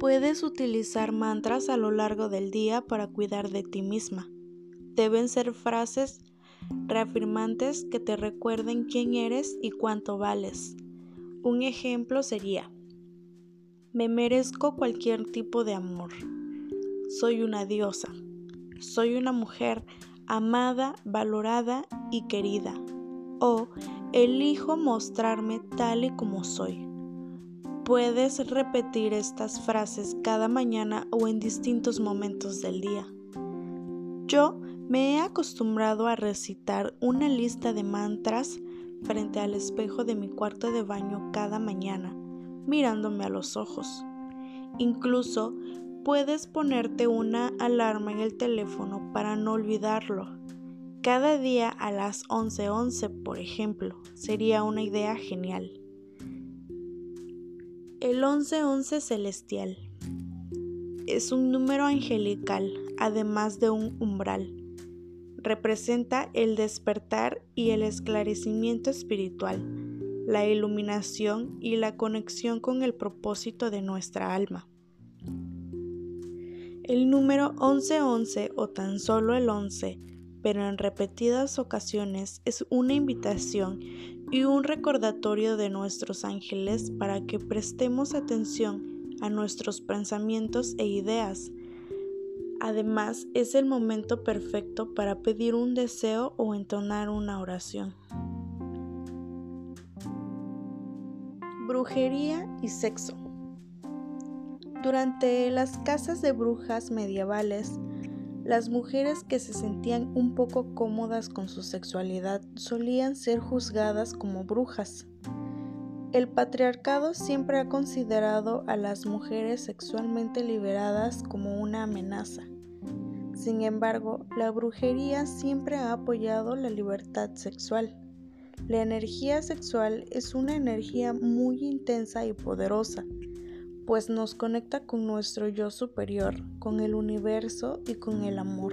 Puedes utilizar mantras a lo largo del día para cuidar de ti misma. Deben ser frases reafirmantes que te recuerden quién eres y cuánto vales. Un ejemplo sería, me merezco cualquier tipo de amor. Soy una diosa. Soy una mujer amada, valorada y querida. O elijo mostrarme tal y como soy. Puedes repetir estas frases cada mañana o en distintos momentos del día. Yo me he acostumbrado a recitar una lista de mantras frente al espejo de mi cuarto de baño cada mañana, mirándome a los ojos. Incluso puedes ponerte una alarma en el teléfono para no olvidarlo. Cada día a las 11:11, por ejemplo, sería una idea genial. El 1111 celestial es un número angelical, además de un umbral. Representa el despertar y el esclarecimiento espiritual, la iluminación y la conexión con el propósito de nuestra alma. El número 1111 o tan solo el 11, pero en repetidas ocasiones es una invitación y un recordatorio de nuestros ángeles para que prestemos atención a nuestros pensamientos e ideas. Además, es el momento perfecto para pedir un deseo o entonar una oración. Brujería y sexo. Durante las casas de brujas medievales, las mujeres que se sentían un poco cómodas con su sexualidad solían ser juzgadas como brujas. El patriarcado siempre ha considerado a las mujeres sexualmente liberadas como una amenaza. Sin embargo, la brujería siempre ha apoyado la libertad sexual. La energía sexual es una energía muy intensa y poderosa pues nos conecta con nuestro yo superior, con el universo y con el amor.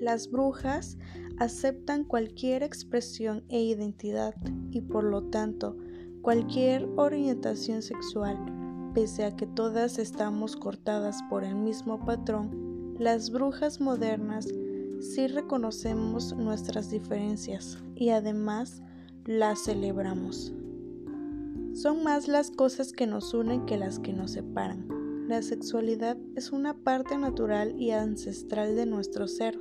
Las brujas aceptan cualquier expresión e identidad y por lo tanto cualquier orientación sexual, pese a que todas estamos cortadas por el mismo patrón, las brujas modernas sí reconocemos nuestras diferencias y además las celebramos. Son más las cosas que nos unen que las que nos separan. La sexualidad es una parte natural y ancestral de nuestro ser,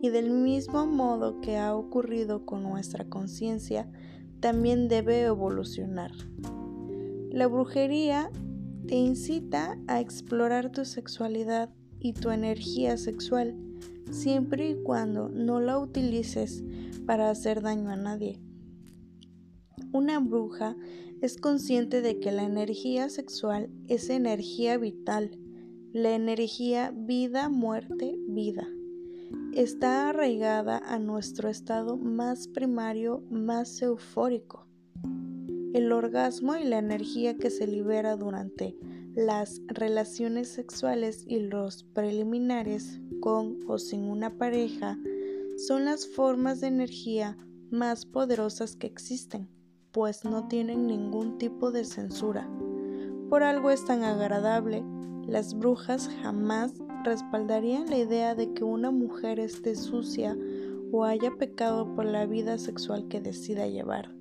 y del mismo modo que ha ocurrido con nuestra conciencia, también debe evolucionar. La brujería te incita a explorar tu sexualidad y tu energía sexual, siempre y cuando no la utilices para hacer daño a nadie. Una bruja es consciente de que la energía sexual es energía vital, la energía vida, muerte, vida. Está arraigada a nuestro estado más primario, más eufórico. El orgasmo y la energía que se libera durante las relaciones sexuales y los preliminares con o sin una pareja son las formas de energía más poderosas que existen pues no tienen ningún tipo de censura. Por algo es tan agradable, las brujas jamás respaldarían la idea de que una mujer esté sucia o haya pecado por la vida sexual que decida llevar.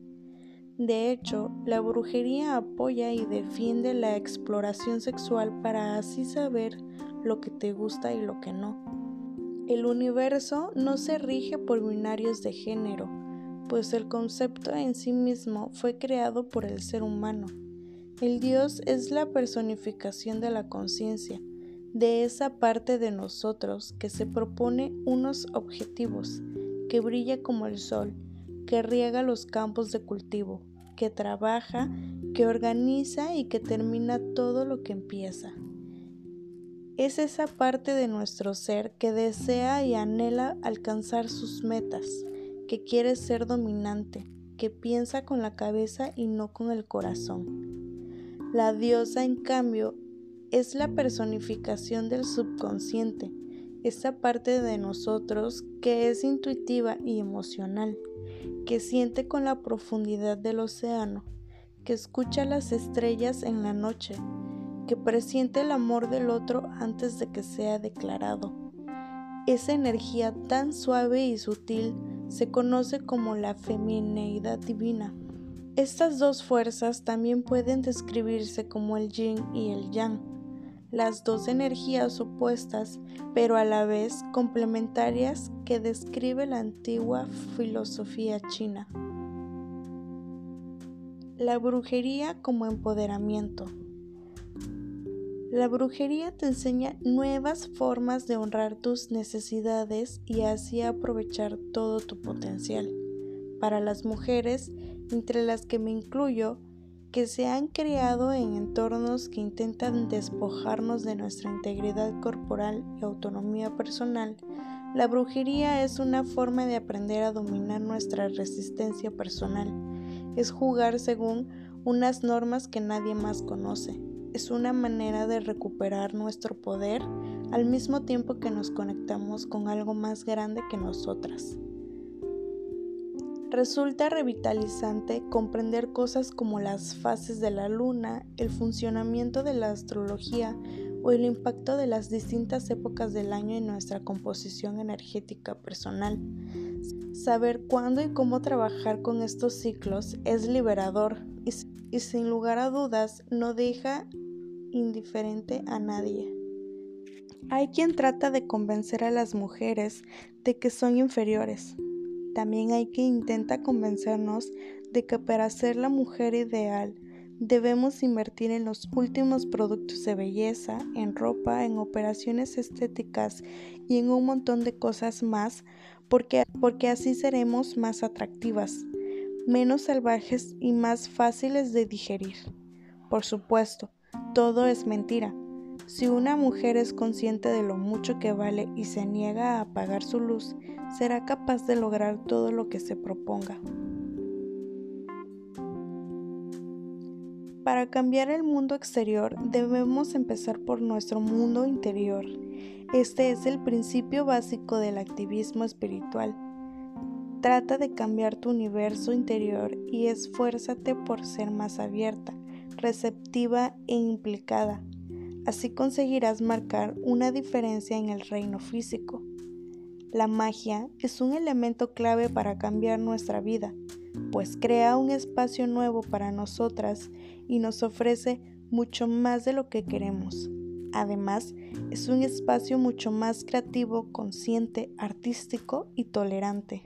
De hecho, la brujería apoya y defiende la exploración sexual para así saber lo que te gusta y lo que no. El universo no se rige por binarios de género, pues el concepto en sí mismo fue creado por el ser humano. El Dios es la personificación de la conciencia, de esa parte de nosotros que se propone unos objetivos, que brilla como el sol, que riega los campos de cultivo, que trabaja, que organiza y que termina todo lo que empieza. Es esa parte de nuestro ser que desea y anhela alcanzar sus metas, que quiere ser dominante, que piensa con la cabeza y no con el corazón. La diosa, en cambio, es la personificación del subconsciente, esa parte de nosotros que es intuitiva y emocional, que siente con la profundidad del océano, que escucha las estrellas en la noche, que presiente el amor del otro antes de que sea declarado. Esa energía tan suave y sutil se conoce como la femineidad divina. Estas dos fuerzas también pueden describirse como el yin y el yang, las dos energías opuestas, pero a la vez complementarias que describe la antigua filosofía china. La brujería como empoderamiento. La brujería te enseña nuevas formas de honrar tus necesidades y así aprovechar todo tu potencial. Para las mujeres, entre las que me incluyo, que se han creado en entornos que intentan despojarnos de nuestra integridad corporal y autonomía personal, la brujería es una forma de aprender a dominar nuestra resistencia personal. Es jugar según unas normas que nadie más conoce es una manera de recuperar nuestro poder al mismo tiempo que nos conectamos con algo más grande que nosotras. Resulta revitalizante comprender cosas como las fases de la luna, el funcionamiento de la astrología o el impacto de las distintas épocas del año en nuestra composición energética personal. Saber cuándo y cómo trabajar con estos ciclos es liberador y, sin lugar a dudas no deja indiferente a nadie. Hay quien trata de convencer a las mujeres de que son inferiores. También hay quien intenta convencernos de que para ser la mujer ideal debemos invertir en los últimos productos de belleza, en ropa, en operaciones estéticas y en un montón de cosas más porque, porque así seremos más atractivas, menos salvajes y más fáciles de digerir. Por supuesto, todo es mentira. Si una mujer es consciente de lo mucho que vale y se niega a apagar su luz, será capaz de lograr todo lo que se proponga. Para cambiar el mundo exterior debemos empezar por nuestro mundo interior. Este es el principio básico del activismo espiritual. Trata de cambiar tu universo interior y esfuérzate por ser más abierta, receptiva e implicada. Así conseguirás marcar una diferencia en el reino físico. La magia es un elemento clave para cambiar nuestra vida, pues crea un espacio nuevo para nosotras y nos ofrece mucho más de lo que queremos. Además, es un espacio mucho más creativo, consciente, artístico y tolerante.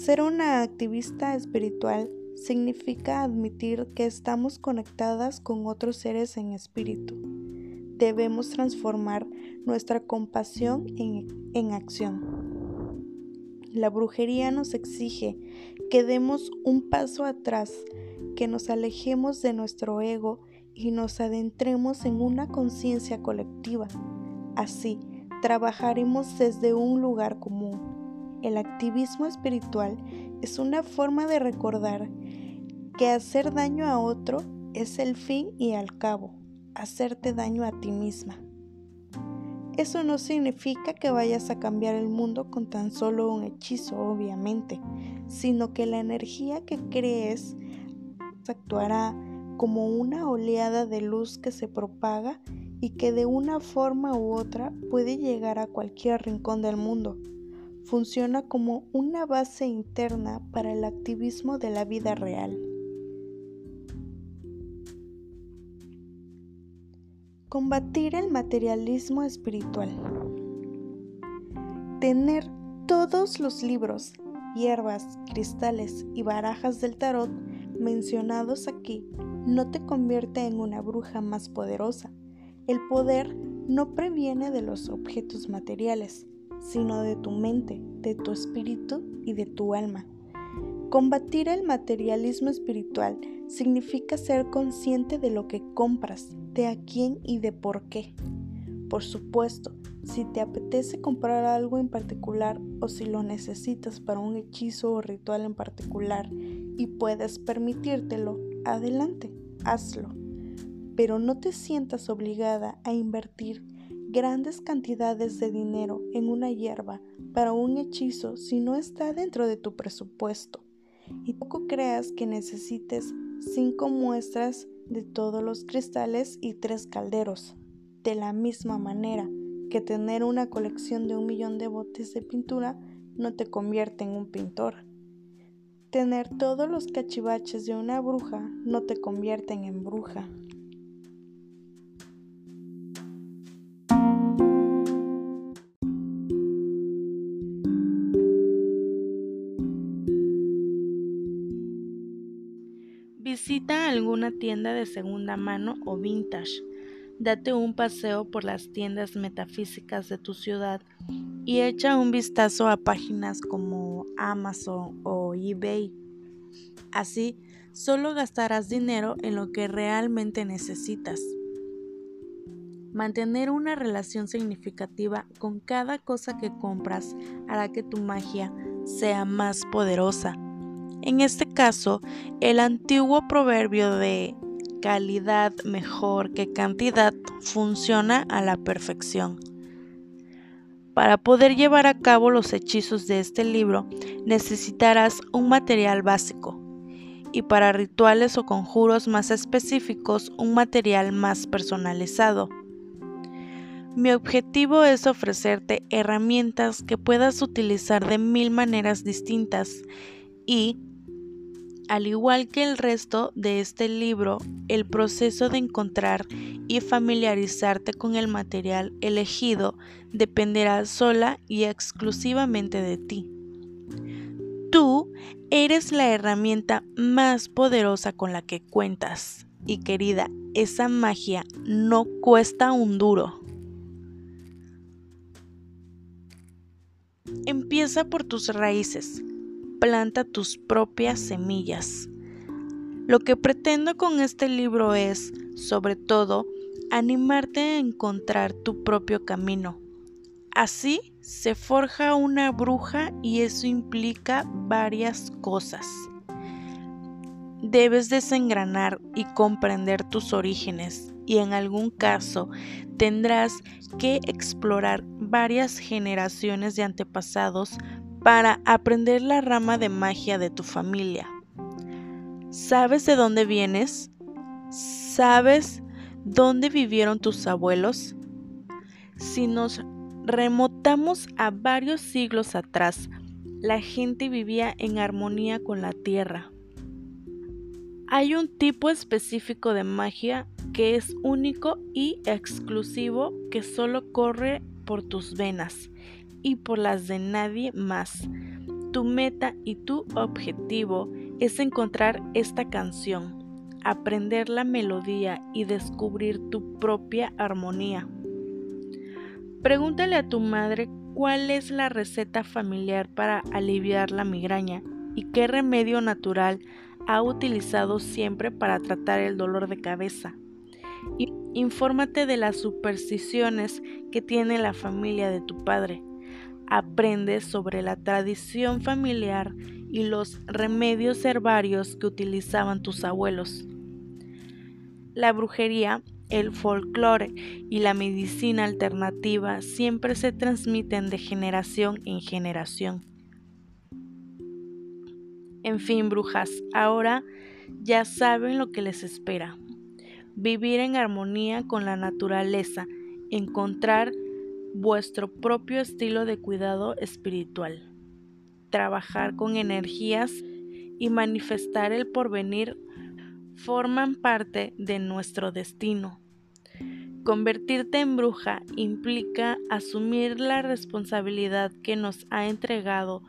Ser una activista espiritual significa admitir que estamos conectadas con otros seres en espíritu. Debemos transformar nuestra compasión en, acción. La brujería nos exige que demos un paso atrás, que nos alejemos de nuestro ego y nos adentremos en una conciencia colectiva. Así, trabajaremos desde un lugar común. El activismo espiritual es una forma de recordar que hacer daño a otro es el fin y al cabo, hacerte daño a ti misma. Eso no significa que vayas a cambiar el mundo con tan solo un hechizo, obviamente, sino que la energía que crees actuará como una oleada de luz que se propaga y que de una forma u otra puede llegar a cualquier rincón del mundo funciona como una base interna para el activismo de la vida real. Combatir el materialismo espiritual. Tener todos los libros, hierbas, cristales y barajas del tarot mencionados aquí no te convierte en una bruja más poderosa. El poder no previene de los objetos materiales, sino de tu mente, de tu espíritu y de tu alma. Combatir el materialismo espiritual significa ser consciente de lo que compras, de a quién y de por qué. Por supuesto, si te apetece comprar algo en particular o si lo necesitas para un hechizo o ritual en particular y puedes permitírtelo, adelante, hazlo. Pero no te sientas obligada a invertir grandes cantidades de dinero en una hierba para un hechizo si no está dentro de tu presupuesto. Y poco creas que necesites cinco muestras de todos los cristales y tres calderos, de la misma manera que tener una colección de un millón de botes de pintura no te convierte en un pintor. Tener todos los cachivaches de una bruja no te convierten en bruja. Alguna tienda de segunda mano o vintage. Date un paseo por las tiendas metafísicas de tu ciudad y echa un vistazo a páginas como Amazon o eBay. Así, solo gastarás dinero en lo que realmente necesitas. Mantener una relación significativa con cada cosa que compras hará que tu magia sea más poderosa. En este caso, el antiguo proverbio de calidad mejor que cantidad funciona a la perfección. Para poder llevar a cabo los hechizos de este libro necesitarás un material básico y para rituales o conjuros más específicos un material más personalizado. Mi objetivo es ofrecerte herramientas que puedas utilizar de mil maneras distintas y al igual que el resto de este libro, el proceso de encontrar y familiarizarte con el material elegido dependerá sola y exclusivamente de ti. Tú eres la herramienta más poderosa con la que cuentas. Y querida, esa magia no cuesta un duro. Empieza por tus raíces planta tus propias semillas. Lo que pretendo con este libro es, sobre todo, animarte a encontrar tu propio camino. Así se forja una bruja y eso implica varias cosas. Debes desengranar y comprender tus orígenes y en algún caso tendrás que explorar varias generaciones de antepasados para aprender la rama de magia de tu familia. ¿Sabes de dónde vienes? ¿Sabes dónde vivieron tus abuelos? Si nos remotamos a varios siglos atrás, la gente vivía en armonía con la tierra. Hay un tipo específico de magia que es único y exclusivo que solo corre por tus venas y por las de nadie más. Tu meta y tu objetivo es encontrar esta canción, aprender la melodía y descubrir tu propia armonía. Pregúntale a tu madre cuál es la receta familiar para aliviar la migraña y qué remedio natural ha utilizado siempre para tratar el dolor de cabeza. Infórmate de las supersticiones que tiene la familia de tu padre aprende sobre la tradición familiar y los remedios herbarios que utilizaban tus abuelos. La brujería, el folclore y la medicina alternativa siempre se transmiten de generación en generación. En fin, brujas, ahora ya saben lo que les espera. Vivir en armonía con la naturaleza, encontrar vuestro propio estilo de cuidado espiritual. Trabajar con energías y manifestar el porvenir forman parte de nuestro destino. Convertirte en bruja implica asumir la responsabilidad que nos ha entregado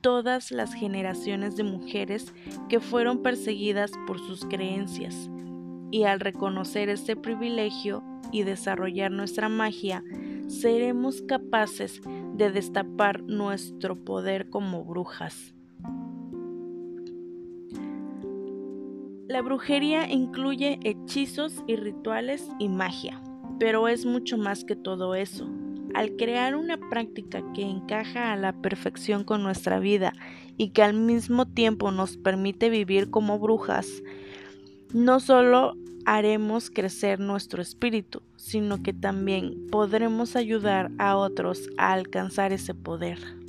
todas las generaciones de mujeres que fueron perseguidas por sus creencias. Y al reconocer este privilegio y desarrollar nuestra magia, seremos capaces de destapar nuestro poder como brujas. La brujería incluye hechizos y rituales y magia, pero es mucho más que todo eso. Al crear una práctica que encaja a la perfección con nuestra vida y que al mismo tiempo nos permite vivir como brujas, no solo haremos crecer nuestro espíritu, sino que también podremos ayudar a otros a alcanzar ese poder.